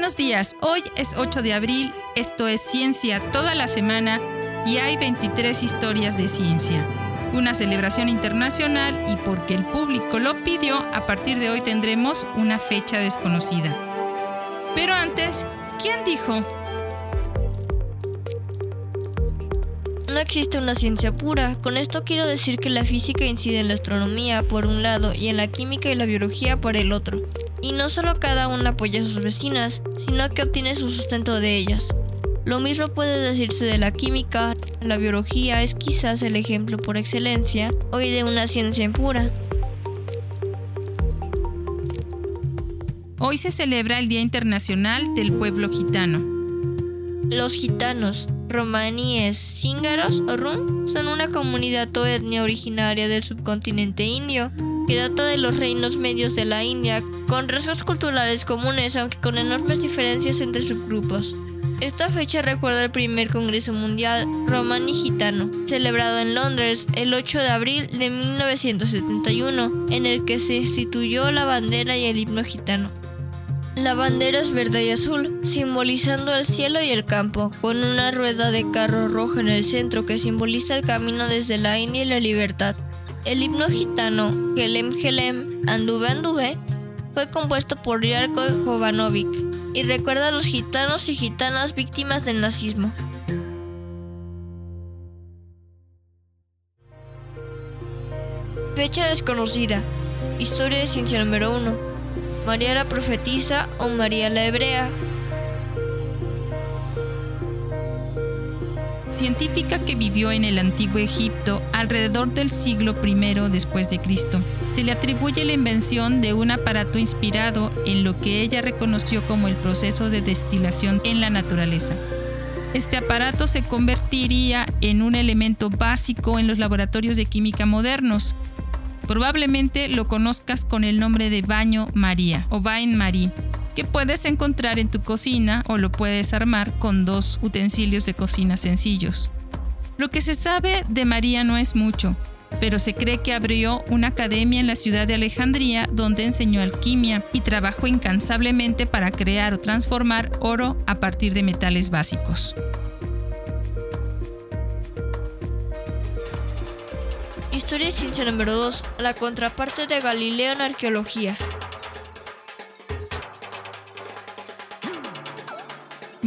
Buenos días, hoy es 8 de abril, esto es Ciencia toda la semana y hay 23 historias de ciencia. Una celebración internacional y porque el público lo pidió, a partir de hoy tendremos una fecha desconocida. Pero antes, ¿quién dijo? No existe una ciencia pura. Con esto quiero decir que la física incide en la astronomía por un lado y en la química y la biología por el otro. Y no solo cada una apoya a sus vecinas, sino que obtiene su sustento de ellas. Lo mismo puede decirse de la química, la biología es quizás el ejemplo por excelencia hoy de una ciencia pura. Hoy se celebra el Día Internacional del Pueblo Gitano. Los gitanos, romaníes, cíngaros o rum son una comunidad o etnia originaria del subcontinente indio que data de los reinos medios de la India, con rasgos culturales comunes aunque con enormes diferencias entre subgrupos. Esta fecha recuerda el primer Congreso Mundial Romani Gitano, celebrado en Londres el 8 de abril de 1971, en el que se instituyó la bandera y el himno gitano. La bandera es verde y azul, simbolizando el cielo y el campo, con una rueda de carro roja en el centro que simboliza el camino desde la India y la libertad. El himno gitano, Gelem Gelem, Anduve Anduve, fue compuesto por Yarko Jovanovic y recuerda a los gitanos y gitanas víctimas del nazismo. Fecha desconocida. Historia de ciencia número 1. María la profetisa o María la hebrea. Científica que vivió en el antiguo Egipto alrededor del siglo I después de Cristo. Se le atribuye la invención de un aparato inspirado en lo que ella reconoció como el proceso de destilación en la naturaleza. Este aparato se convertiría en un elemento básico en los laboratorios de química modernos, Probablemente lo conozcas con el nombre de baño María o Bain Marie, que puedes encontrar en tu cocina o lo puedes armar con dos utensilios de cocina sencillos. Lo que se sabe de María no es mucho, pero se cree que abrió una academia en la ciudad de Alejandría donde enseñó alquimia y trabajó incansablemente para crear o transformar oro a partir de metales básicos. Historia ciencia número 2. La contraparte de Galileo en arqueología.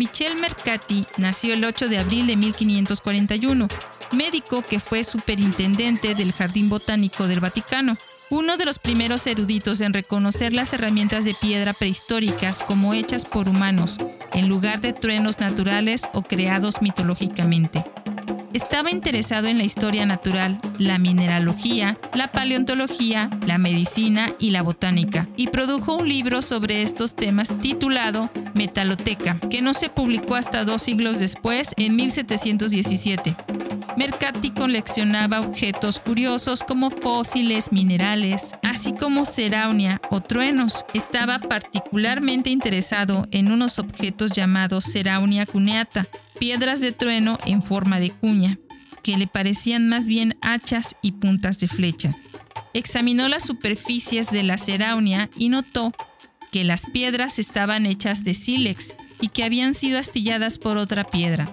Michel Mercati nació el 8 de abril de 1541, médico que fue superintendente del Jardín Botánico del Vaticano, uno de los primeros eruditos en reconocer las herramientas de piedra prehistóricas como hechas por humanos, en lugar de truenos naturales o creados mitológicamente. Estaba interesado en la historia natural, la mineralogía, la paleontología, la medicina y la botánica, y produjo un libro sobre estos temas titulado Metaloteca, que no se publicó hasta dos siglos después, en 1717. Mercati coleccionaba objetos curiosos como fósiles, minerales, así como ceraunia o truenos. Estaba particularmente interesado en unos objetos llamados ceraunia cuneata, piedras de trueno en forma de cuña, que le parecían más bien hachas y puntas de flecha. Examinó las superficies de la ceraunia y notó que las piedras estaban hechas de sílex y que habían sido astilladas por otra piedra.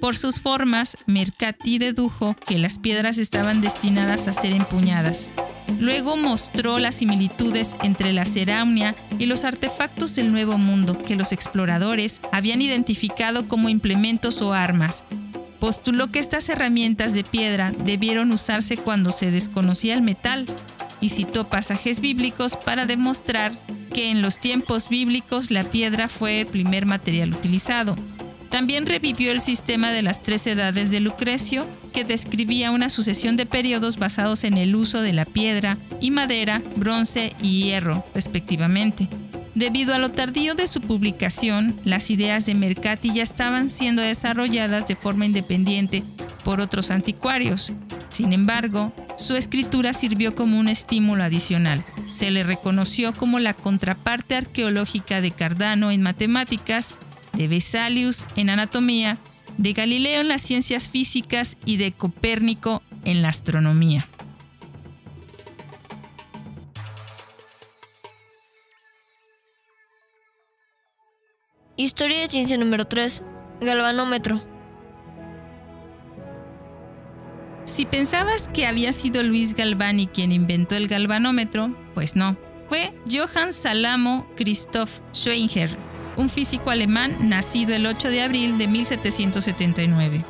Por sus formas, Mercati dedujo que las piedras estaban destinadas a ser empuñadas. Luego mostró las similitudes entre la cerámia y los artefactos del Nuevo Mundo que los exploradores habían identificado como implementos o armas. Postuló que estas herramientas de piedra debieron usarse cuando se desconocía el metal y citó pasajes bíblicos para demostrar que en los tiempos bíblicos la piedra fue el primer material utilizado. También revivió el sistema de las tres edades de Lucrecio, que describía una sucesión de periodos basados en el uso de la piedra y madera, bronce y hierro, respectivamente. Debido a lo tardío de su publicación, las ideas de Mercati ya estaban siendo desarrolladas de forma independiente por otros anticuarios. Sin embargo, su escritura sirvió como un estímulo adicional. Se le reconoció como la contraparte arqueológica de Cardano en matemáticas de Vesalius en anatomía, de Galileo en las ciencias físicas y de Copérnico en la astronomía. Historia de ciencia número 3. Galvanómetro. Si pensabas que había sido Luis Galvani quien inventó el galvanómetro, pues no. Fue Johann Salamo Christoph Schweinger, un físico alemán nacido el 8 de abril de 1779.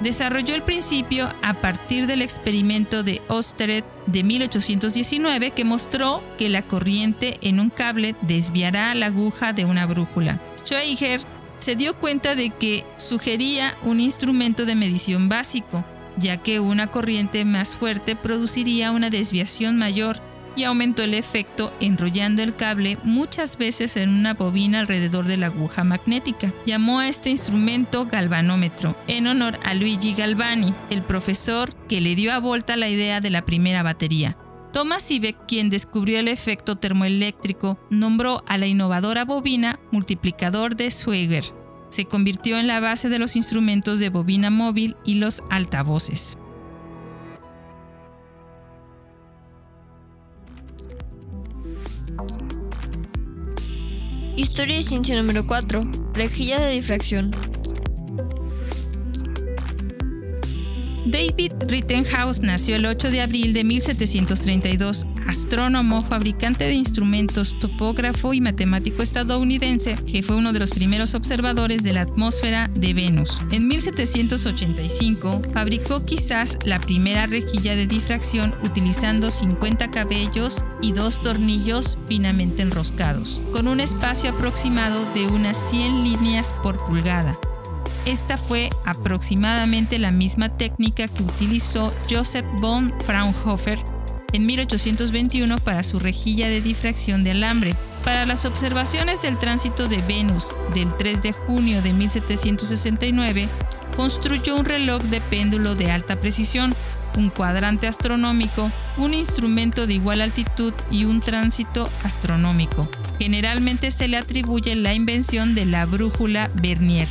Desarrolló el principio a partir del experimento de Oersted de 1819 que mostró que la corriente en un cable desviará la aguja de una brújula. Schweiger se dio cuenta de que sugería un instrumento de medición básico, ya que una corriente más fuerte produciría una desviación mayor y aumentó el efecto enrollando el cable muchas veces en una bobina alrededor de la aguja magnética. Llamó a este instrumento galvanómetro, en honor a Luigi Galvani, el profesor que le dio a Volta la idea de la primera batería. Thomas Ibeck, quien descubrió el efecto termoeléctrico, nombró a la innovadora bobina multiplicador de Schweger. Se convirtió en la base de los instrumentos de bobina móvil y los altavoces. Historia de ciencia número 4. Rejilla de difracción. David Rittenhouse nació el 8 de abril de 1732, astrónomo, fabricante de instrumentos, topógrafo y matemático estadounidense, que fue uno de los primeros observadores de la atmósfera de Venus. En 1785 fabricó quizás la primera rejilla de difracción utilizando 50 cabellos y dos tornillos finamente enroscados, con un espacio aproximado de unas 100 líneas por pulgada. Esta fue aproximadamente la misma técnica que utilizó Joseph von Fraunhofer en 1821 para su rejilla de difracción de alambre. Para las observaciones del tránsito de Venus del 3 de junio de 1769, construyó un reloj de péndulo de alta precisión, un cuadrante astronómico, un instrumento de igual altitud y un tránsito astronómico. Generalmente se le atribuye la invención de la brújula Vernier.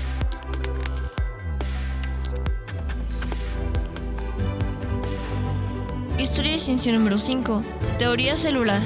Ciencia número 5. Teoría celular.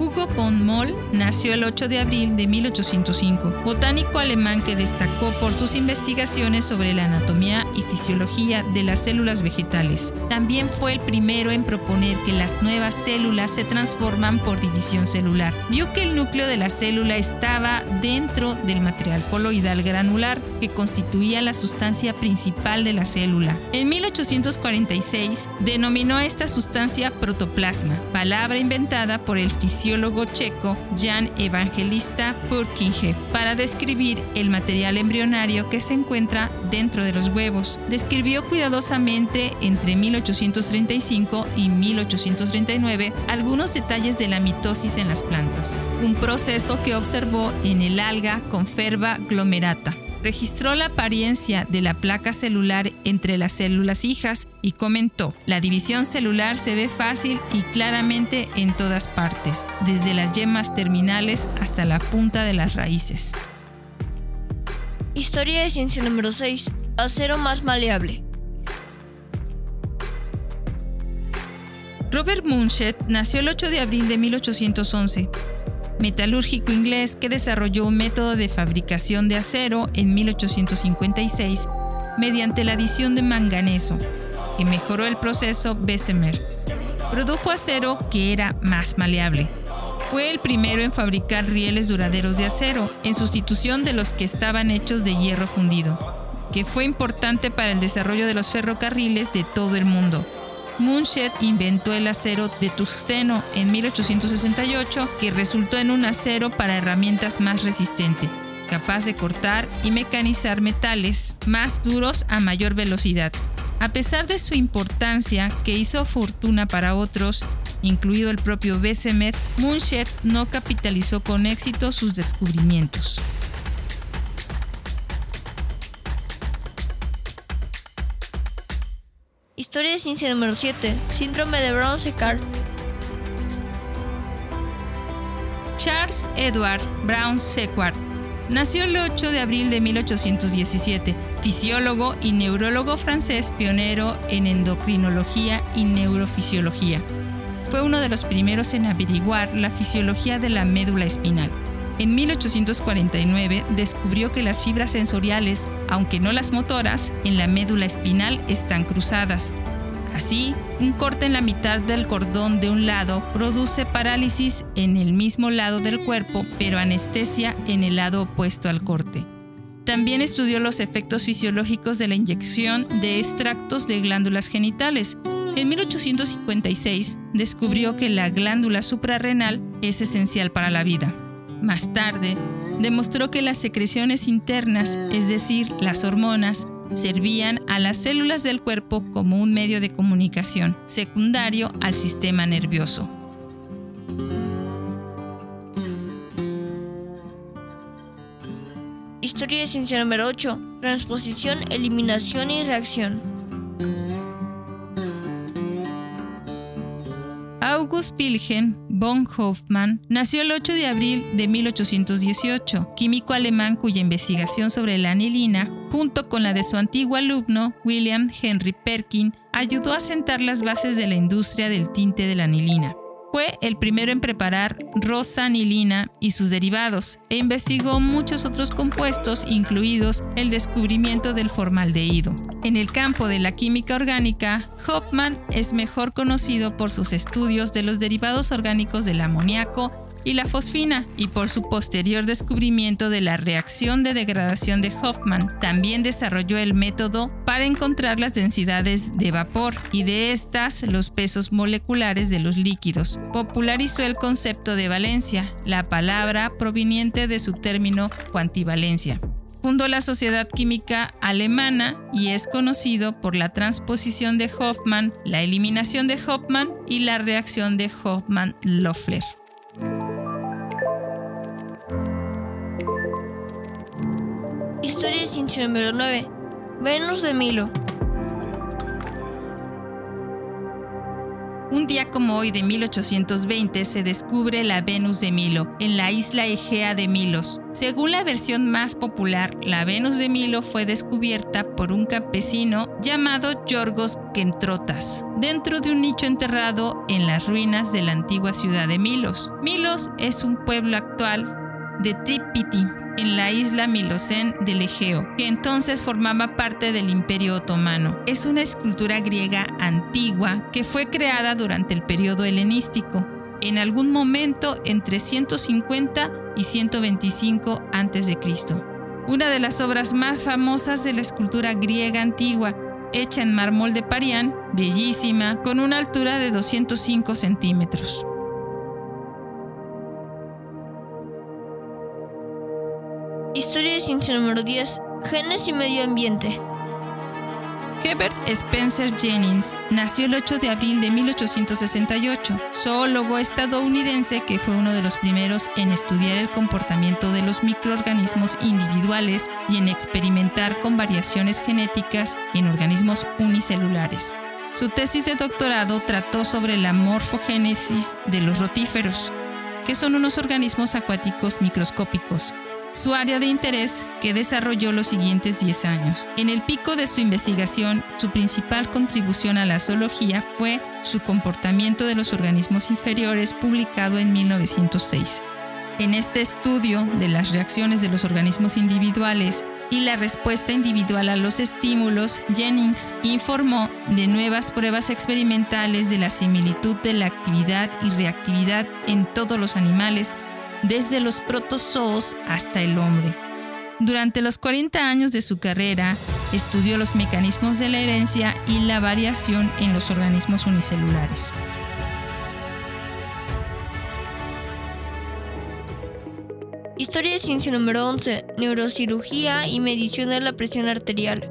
Hugo von Moll nació el 8 de abril de 1805, botánico alemán que destacó por sus investigaciones sobre la anatomía y fisiología de las células vegetales. También fue el primero en proponer que las nuevas células se transforman por división celular. Vio que el núcleo de la célula estaba dentro del material coloidal granular que constituía la sustancia principal de la célula. En 1846 denominó a esta sustancia protoplasma, palabra inventada por el fisiólogo checo Jan Evangelista Purkinje para describir el material embrionario que se encuentra dentro de los huevos. Describió cuidadosamente entre 1835 y 1839 algunos detalles de la mitosis en las plantas, un proceso que observó en el alga Conferva glomerata registró la apariencia de la placa celular entre las células hijas y comentó, la división celular se ve fácil y claramente en todas partes, desde las yemas terminales hasta la punta de las raíces. Historia de ciencia número 6. Acero más maleable. Robert Munschet nació el 8 de abril de 1811 metalúrgico inglés que desarrolló un método de fabricación de acero en 1856 mediante la adición de manganeso, que mejoró el proceso Bessemer. Produjo acero que era más maleable. Fue el primero en fabricar rieles duraderos de acero, en sustitución de los que estaban hechos de hierro fundido, que fue importante para el desarrollo de los ferrocarriles de todo el mundo Munschet inventó el acero de tungsteno en 1868 que resultó en un acero para herramientas más resistente, capaz de cortar y mecanizar metales más duros a mayor velocidad. A pesar de su importancia, que hizo fortuna para otros, incluido el propio Bessemer, Munschet no capitalizó con éxito sus descubrimientos. Historia de ciencia número 7. Síndrome de Brown-Séquard. Charles Edward Brown-Séquard nació el 8 de abril de 1817, fisiólogo y neurólogo francés pionero en endocrinología y neurofisiología. Fue uno de los primeros en averiguar la fisiología de la médula espinal. En 1849 descubrió que las fibras sensoriales, aunque no las motoras, en la médula espinal están cruzadas. Así, un corte en la mitad del cordón de un lado produce parálisis en el mismo lado del cuerpo, pero anestesia en el lado opuesto al corte. También estudió los efectos fisiológicos de la inyección de extractos de glándulas genitales. En 1856 descubrió que la glándula suprarrenal es esencial para la vida. Más tarde, demostró que las secreciones internas, es decir, las hormonas, servían a las células del cuerpo como un medio de comunicación secundario al sistema nervioso. Historia de ciencia número 8. Transposición, eliminación y reacción. August Wilhelm von Hofmann nació el 8 de abril de 1818, químico alemán cuya investigación sobre la anilina, junto con la de su antiguo alumno William Henry Perkin, ayudó a sentar las bases de la industria del tinte de la anilina. Fue el primero en preparar rosanilina y sus derivados e investigó muchos otros compuestos, incluidos el descubrimiento del formaldehído. En el campo de la química orgánica, Hofmann es mejor conocido por sus estudios de los derivados orgánicos del amoníaco y la fosfina y por su posterior descubrimiento de la reacción de degradación de Hoffman. También desarrolló el método para encontrar las densidades de vapor y de estas los pesos moleculares de los líquidos. Popularizó el concepto de valencia, la palabra proveniente de su término cuantivalencia fundó la Sociedad Química Alemana y es conocido por la transposición de Hoffman, la eliminación de Hoffman y la reacción de Hoffman-Loeffler. Historia de ciencia número 9. Venus de Milo. Un día como hoy de 1820 se descubre la Venus de Milo en la isla Egea de Milos. Según la versión más popular, la Venus de Milo fue descubierta por un campesino llamado Yorgos Kentrotas, dentro de un nicho enterrado en las ruinas de la antigua ciudad de Milos. Milos es un pueblo actual de Tripiti, en la isla Milocén del Egeo, que entonces formaba parte del Imperio Otomano. Es una escultura griega antigua que fue creada durante el periodo helenístico, en algún momento entre 150 y 125 a.C. Una de las obras más famosas de la escultura griega antigua, hecha en mármol de Parián, bellísima, con una altura de 205 centímetros. Ciencia número 10. Genes y medio ambiente. Herbert Spencer Jennings nació el 8 de abril de 1868, zoólogo estadounidense que fue uno de los primeros en estudiar el comportamiento de los microorganismos individuales y en experimentar con variaciones genéticas en organismos unicelulares. Su tesis de doctorado trató sobre la morfogénesis de los rotíferos, que son unos organismos acuáticos microscópicos su área de interés que desarrolló los siguientes 10 años. En el pico de su investigación, su principal contribución a la zoología fue su comportamiento de los organismos inferiores publicado en 1906. En este estudio de las reacciones de los organismos individuales y la respuesta individual a los estímulos, Jennings informó de nuevas pruebas experimentales de la similitud de la actividad y reactividad en todos los animales desde los protozoos hasta el hombre. Durante los 40 años de su carrera, estudió los mecanismos de la herencia y la variación en los organismos unicelulares. Historia de ciencia número 11. Neurocirugía y medición de la presión arterial.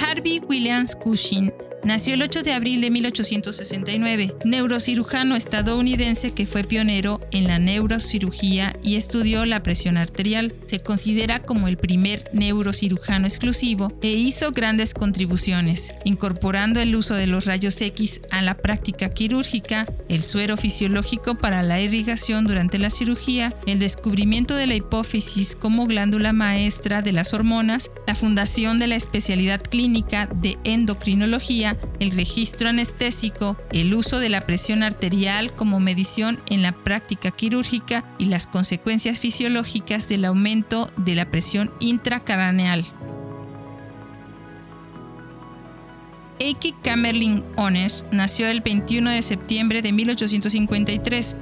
Harvey Williams Cushing Nació el 8 de abril de 1869, neurocirujano estadounidense que fue pionero en la neurocirugía y estudió la presión arterial. Se considera como el primer neurocirujano exclusivo e hizo grandes contribuciones, incorporando el uso de los rayos X a la práctica quirúrgica, el suero fisiológico para la irrigación durante la cirugía, el descubrimiento de la hipófisis como glándula maestra de las hormonas, la fundación de la especialidad clínica de endocrinología el registro anestésico, el uso de la presión arterial como medición en la práctica quirúrgica y las consecuencias fisiológicas del aumento de la presión intracraneal. Eiki Kamerling Ones nació el 21 de septiembre de 1853,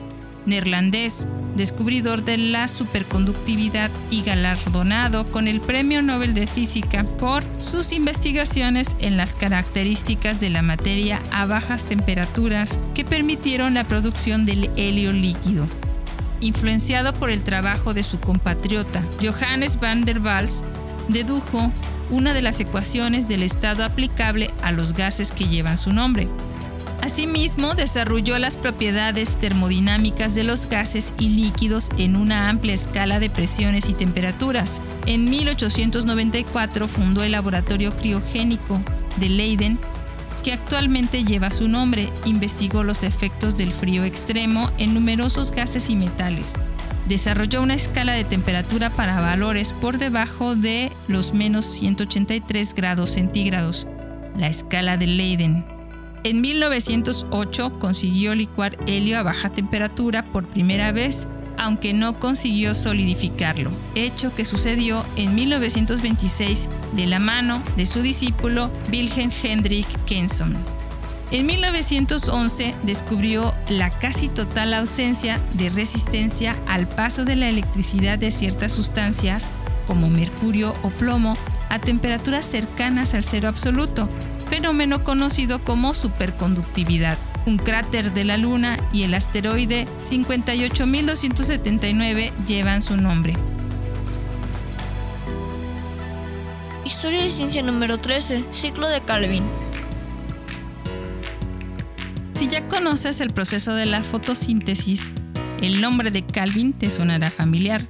neerlandés, descubridor de la superconductividad y galardonado con el Premio Nobel de Física por sus investigaciones en las características de la materia a bajas temperaturas que permitieron la producción del helio líquido. Influenciado por el trabajo de su compatriota Johannes van der Waals, dedujo una de las ecuaciones del estado aplicable a los gases que llevan su nombre. Asimismo, desarrolló las propiedades termodinámicas de los gases y líquidos en una amplia escala de presiones y temperaturas. En 1894 fundó el Laboratorio Criogénico de Leiden, que actualmente lleva su nombre. Investigó los efectos del frío extremo en numerosos gases y metales desarrolló una escala de temperatura para valores por debajo de los menos 183 grados centígrados, la escala de Leiden. En 1908 consiguió licuar helio a baja temperatura por primera vez, aunque no consiguió solidificarlo, hecho que sucedió en 1926 de la mano de su discípulo Wilhelm Hendrik Kenson. En 1911 descubrió la casi total ausencia de resistencia al paso de la electricidad de ciertas sustancias, como mercurio o plomo, a temperaturas cercanas al cero absoluto, fenómeno conocido como superconductividad. Un cráter de la Luna y el asteroide 58279 llevan su nombre. Historia de ciencia número 13, ciclo de Calvin. Si ya conoces el proceso de la fotosíntesis, el nombre de Calvin te sonará familiar.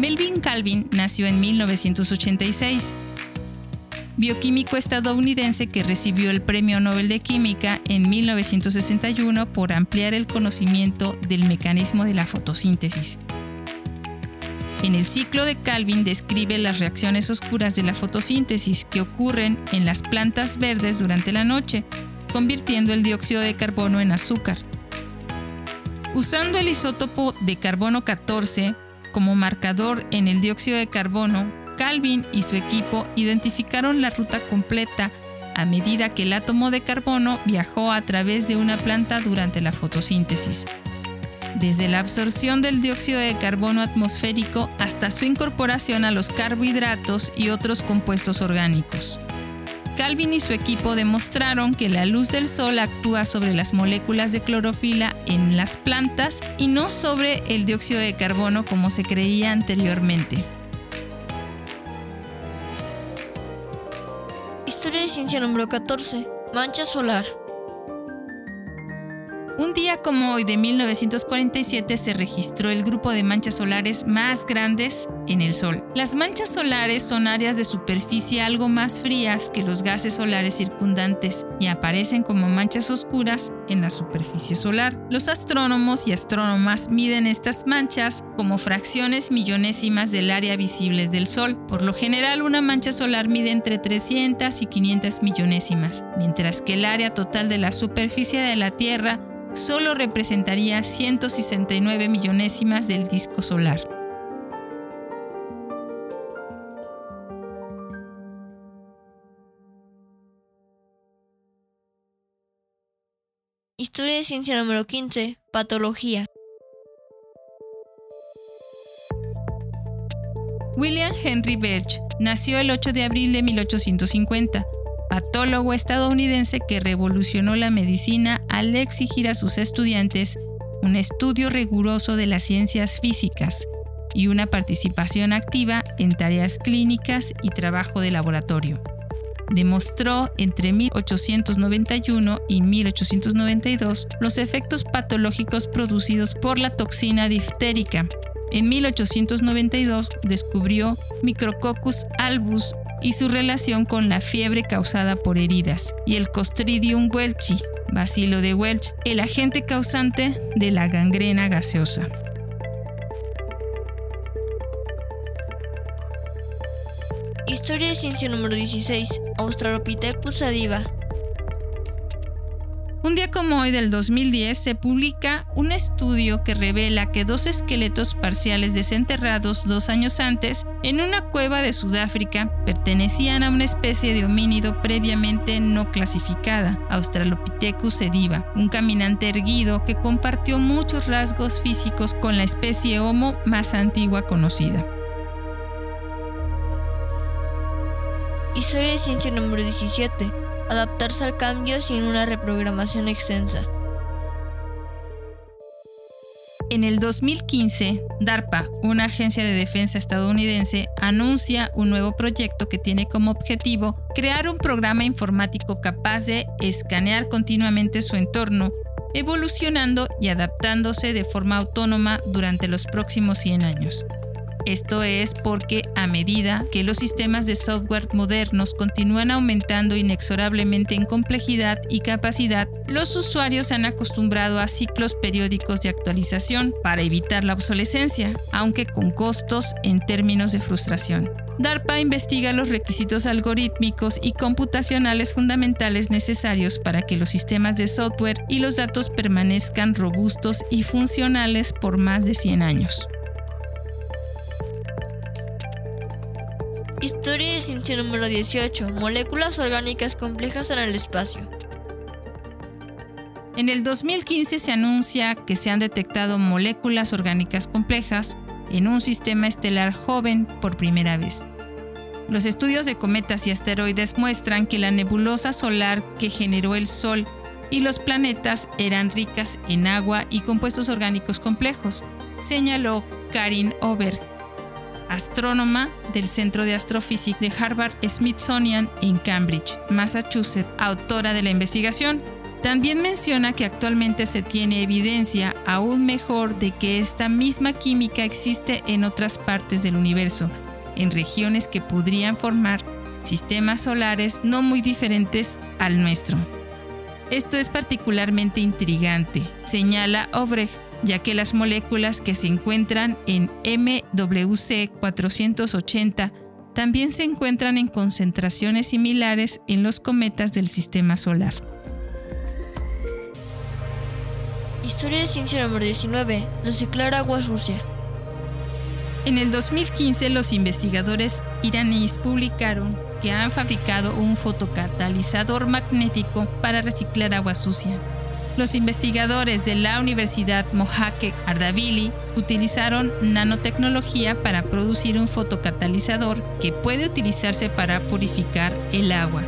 Melvin Calvin nació en 1986. Bioquímico estadounidense que recibió el Premio Nobel de Química en 1961 por ampliar el conocimiento del mecanismo de la fotosíntesis. En el ciclo de Calvin describe las reacciones oscuras de la fotosíntesis que ocurren en las plantas verdes durante la noche, convirtiendo el dióxido de carbono en azúcar. Usando el isótopo de carbono 14 como marcador en el dióxido de carbono, Calvin y su equipo identificaron la ruta completa a medida que el átomo de carbono viajó a través de una planta durante la fotosíntesis. Desde la absorción del dióxido de carbono atmosférico hasta su incorporación a los carbohidratos y otros compuestos orgánicos. Calvin y su equipo demostraron que la luz del sol actúa sobre las moléculas de clorofila en las plantas y no sobre el dióxido de carbono como se creía anteriormente. Ciencia número 14. Mancha solar. Un día como hoy de 1947 se registró el grupo de manchas solares más grandes en el Sol. Las manchas solares son áreas de superficie algo más frías que los gases solares circundantes y aparecen como manchas oscuras en la superficie solar. Los astrónomos y astrónomas miden estas manchas como fracciones millonésimas del área visible del Sol. Por lo general, una mancha solar mide entre 300 y 500 millonésimas, mientras que el área total de la superficie de la Tierra solo representaría 169 millonésimas del disco solar. Historia de ciencia número 15. Patología. William Henry Birch nació el 8 de abril de 1850 patólogo estadounidense que revolucionó la medicina al exigir a sus estudiantes un estudio riguroso de las ciencias físicas y una participación activa en tareas clínicas y trabajo de laboratorio. Demostró entre 1891 y 1892 los efectos patológicos producidos por la toxina diftérica. En 1892 descubrió Micrococcus albus y su relación con la fiebre causada por heridas, y el Costridium welchi, bacilo de Welch, el agente causante de la gangrena gaseosa. Historia de ciencia número 16. Australopithecus sadiva. Un día como hoy del 2010 se publica un estudio que revela que dos esqueletos parciales desenterrados dos años antes en una cueva de Sudáfrica pertenecían a una especie de homínido previamente no clasificada, Australopithecus sediva, un caminante erguido que compartió muchos rasgos físicos con la especie Homo más antigua conocida. Historia de ciencia número 17 adaptarse al cambio sin una reprogramación extensa. En el 2015, DARPA, una agencia de defensa estadounidense, anuncia un nuevo proyecto que tiene como objetivo crear un programa informático capaz de escanear continuamente su entorno, evolucionando y adaptándose de forma autónoma durante los próximos 100 años. Esto es porque a medida que los sistemas de software modernos continúan aumentando inexorablemente en complejidad y capacidad, los usuarios se han acostumbrado a ciclos periódicos de actualización para evitar la obsolescencia, aunque con costos en términos de frustración. DARPA investiga los requisitos algorítmicos y computacionales fundamentales necesarios para que los sistemas de software y los datos permanezcan robustos y funcionales por más de 100 años. Historia de ciencia número 18. Moléculas orgánicas complejas en el espacio. En el 2015 se anuncia que se han detectado moléculas orgánicas complejas en un sistema estelar joven por primera vez. Los estudios de cometas y asteroides muestran que la nebulosa solar que generó el Sol y los planetas eran ricas en agua y compuestos orgánicos complejos, señaló Karin Oberg, astrónoma del Centro de Astrofísica de Harvard Smithsonian en Cambridge, Massachusetts, autora de la investigación. También menciona que actualmente se tiene evidencia aún mejor de que esta misma química existe en otras partes del universo, en regiones que podrían formar sistemas solares no muy diferentes al nuestro. Esto es particularmente intrigante, señala Obrecht, ya que las moléculas que se encuentran en MWC 480 también se encuentran en concentraciones similares en los cometas del sistema solar. Historia de ciencia número 19. Reciclar agua sucia. En el 2015 los investigadores iraníes publicaron que han fabricado un fotocatalizador magnético para reciclar agua sucia. Los investigadores de la Universidad Mohake Ardabili utilizaron nanotecnología para producir un fotocatalizador que puede utilizarse para purificar el agua.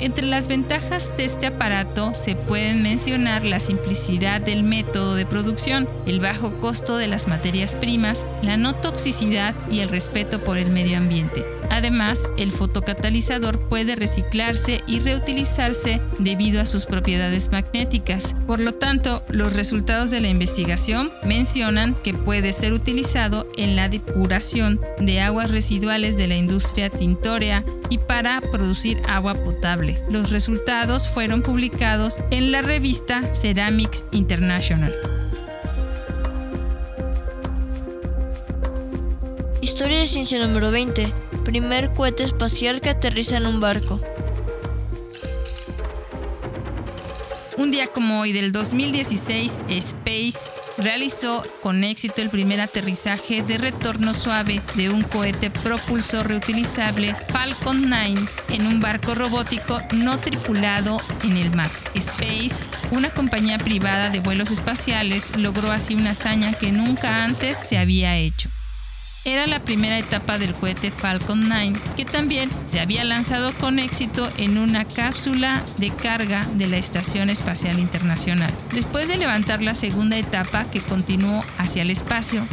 Entre las ventajas de este aparato se pueden mencionar la simplicidad del método de producción, el bajo costo de las materias primas, la no toxicidad y el respeto por el medio ambiente. Además, el fotocatalizador puede reciclarse y reutilizarse debido a sus propiedades magnéticas. Por lo tanto, los resultados de la investigación mencionan que puede ser utilizado en la depuración de aguas residuales de la industria tintorea y para producir agua potable. Los resultados fueron publicados en la revista Ceramics International. Historia de ciencia número 20 primer cohete espacial que aterriza en un barco. Un día como hoy del 2016, Space realizó con éxito el primer aterrizaje de retorno suave de un cohete propulsor reutilizable Falcon 9 en un barco robótico no tripulado en el mar. Space, una compañía privada de vuelos espaciales, logró así una hazaña que nunca antes se había hecho era la primera etapa del cohete Falcon 9, que también se había lanzado con éxito en una cápsula de carga de la Estación Espacial Internacional, después de levantar la segunda etapa que continuó hacia el espacio.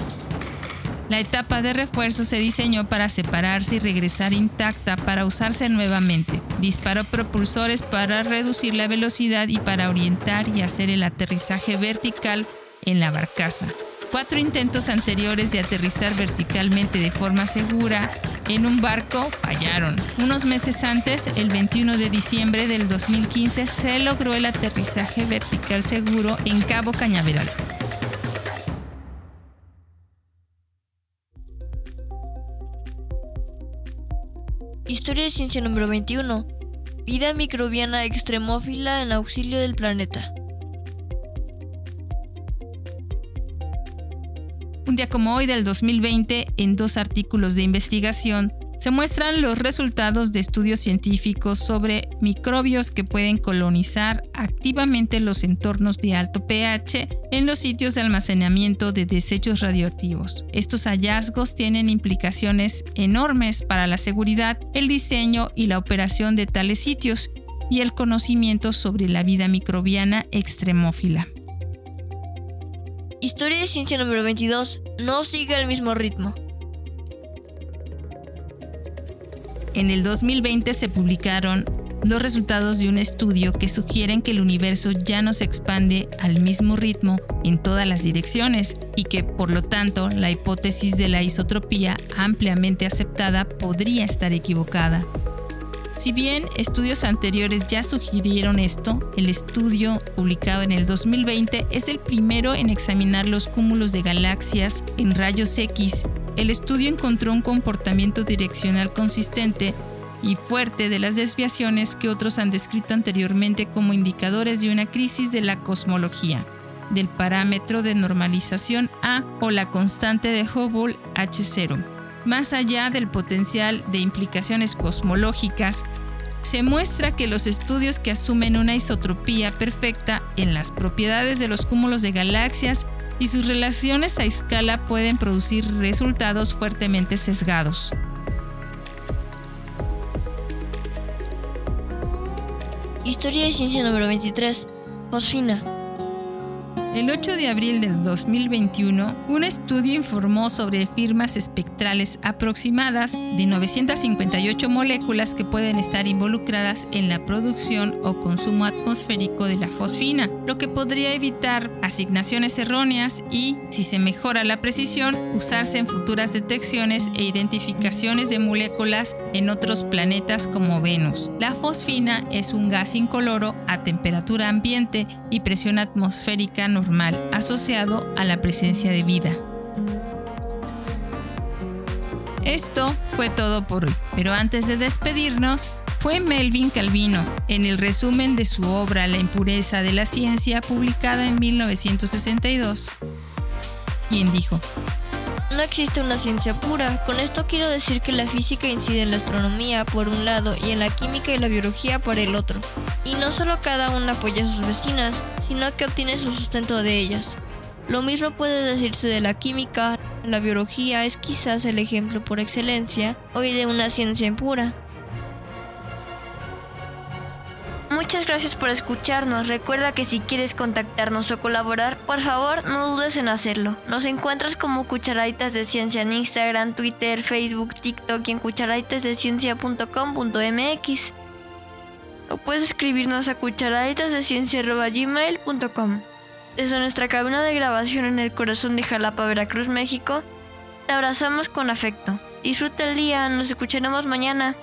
La etapa de refuerzo se diseñó para separarse y regresar intacta para usarse nuevamente. Disparó propulsores para reducir la velocidad y para orientar y hacer el aterrizaje vertical en la barcaza. Cuatro intentos anteriores de aterrizar verticalmente de forma segura en un barco fallaron. Unos meses antes, el 21 de diciembre del 2015, se logró el aterrizaje vertical seguro en Cabo Cañaveral. Historia de ciencia número 21. Vida microbiana extremófila en auxilio del planeta. Un día como hoy del 2020, en dos artículos de investigación, se muestran los resultados de estudios científicos sobre microbios que pueden colonizar activamente los entornos de alto pH en los sitios de almacenamiento de desechos radioactivos. Estos hallazgos tienen implicaciones enormes para la seguridad, el diseño y la operación de tales sitios y el conocimiento sobre la vida microbiana extremófila. Historia de ciencia número 22 no sigue el mismo ritmo. En el 2020 se publicaron los resultados de un estudio que sugieren que el universo ya no se expande al mismo ritmo en todas las direcciones y que, por lo tanto, la hipótesis de la isotropía ampliamente aceptada podría estar equivocada. Si bien estudios anteriores ya sugirieron esto, el estudio publicado en el 2020 es el primero en examinar los cúmulos de galaxias en rayos X el estudio encontró un comportamiento direccional consistente y fuerte de las desviaciones que otros han descrito anteriormente como indicadores de una crisis de la cosmología, del parámetro de normalización A o la constante de Hubble H0. Más allá del potencial de implicaciones cosmológicas, se muestra que los estudios que asumen una isotropía perfecta en las propiedades de los cúmulos de galaxias y sus relaciones a escala pueden producir resultados fuertemente sesgados. Historia de ciencia número 23. Fosfina. El 8 de abril del 2021, un estudio informó sobre firmas espectrales aproximadas de 958 moléculas que pueden estar involucradas en la producción o consumo atmosférico de la fosfina, lo que podría evitar asignaciones erróneas y, si se mejora la precisión, usarse en futuras detecciones e identificaciones de moléculas en otros planetas como Venus. La fosfina es un gas incoloro a temperatura ambiente y presión atmosférica normal asociado a la presencia de vida. Esto fue todo por hoy, pero antes de despedirnos, fue Melvin Calvino, en el resumen de su obra La impureza de la ciencia, publicada en 1962, quien dijo, no existe una ciencia pura. Con esto quiero decir que la física incide en la astronomía por un lado y en la química y la biología por el otro. Y no solo cada una apoya a sus vecinas, sino que obtiene su sustento de ellas. Lo mismo puede decirse de la química, la biología es quizás el ejemplo por excelencia hoy de una ciencia pura. Muchas gracias por escucharnos. Recuerda que si quieres contactarnos o colaborar, por favor no dudes en hacerlo. Nos encuentras como Cucharaditas de Ciencia en Instagram, Twitter, Facebook, TikTok y en cucharaditasdeciencia.com.mx. O puedes escribirnos a cucharaditasdeciencia.gmail.com. Desde nuestra cabina de grabación en el corazón de Jalapa, Veracruz, México, te abrazamos con afecto. Disfruta el día, nos escucharemos mañana.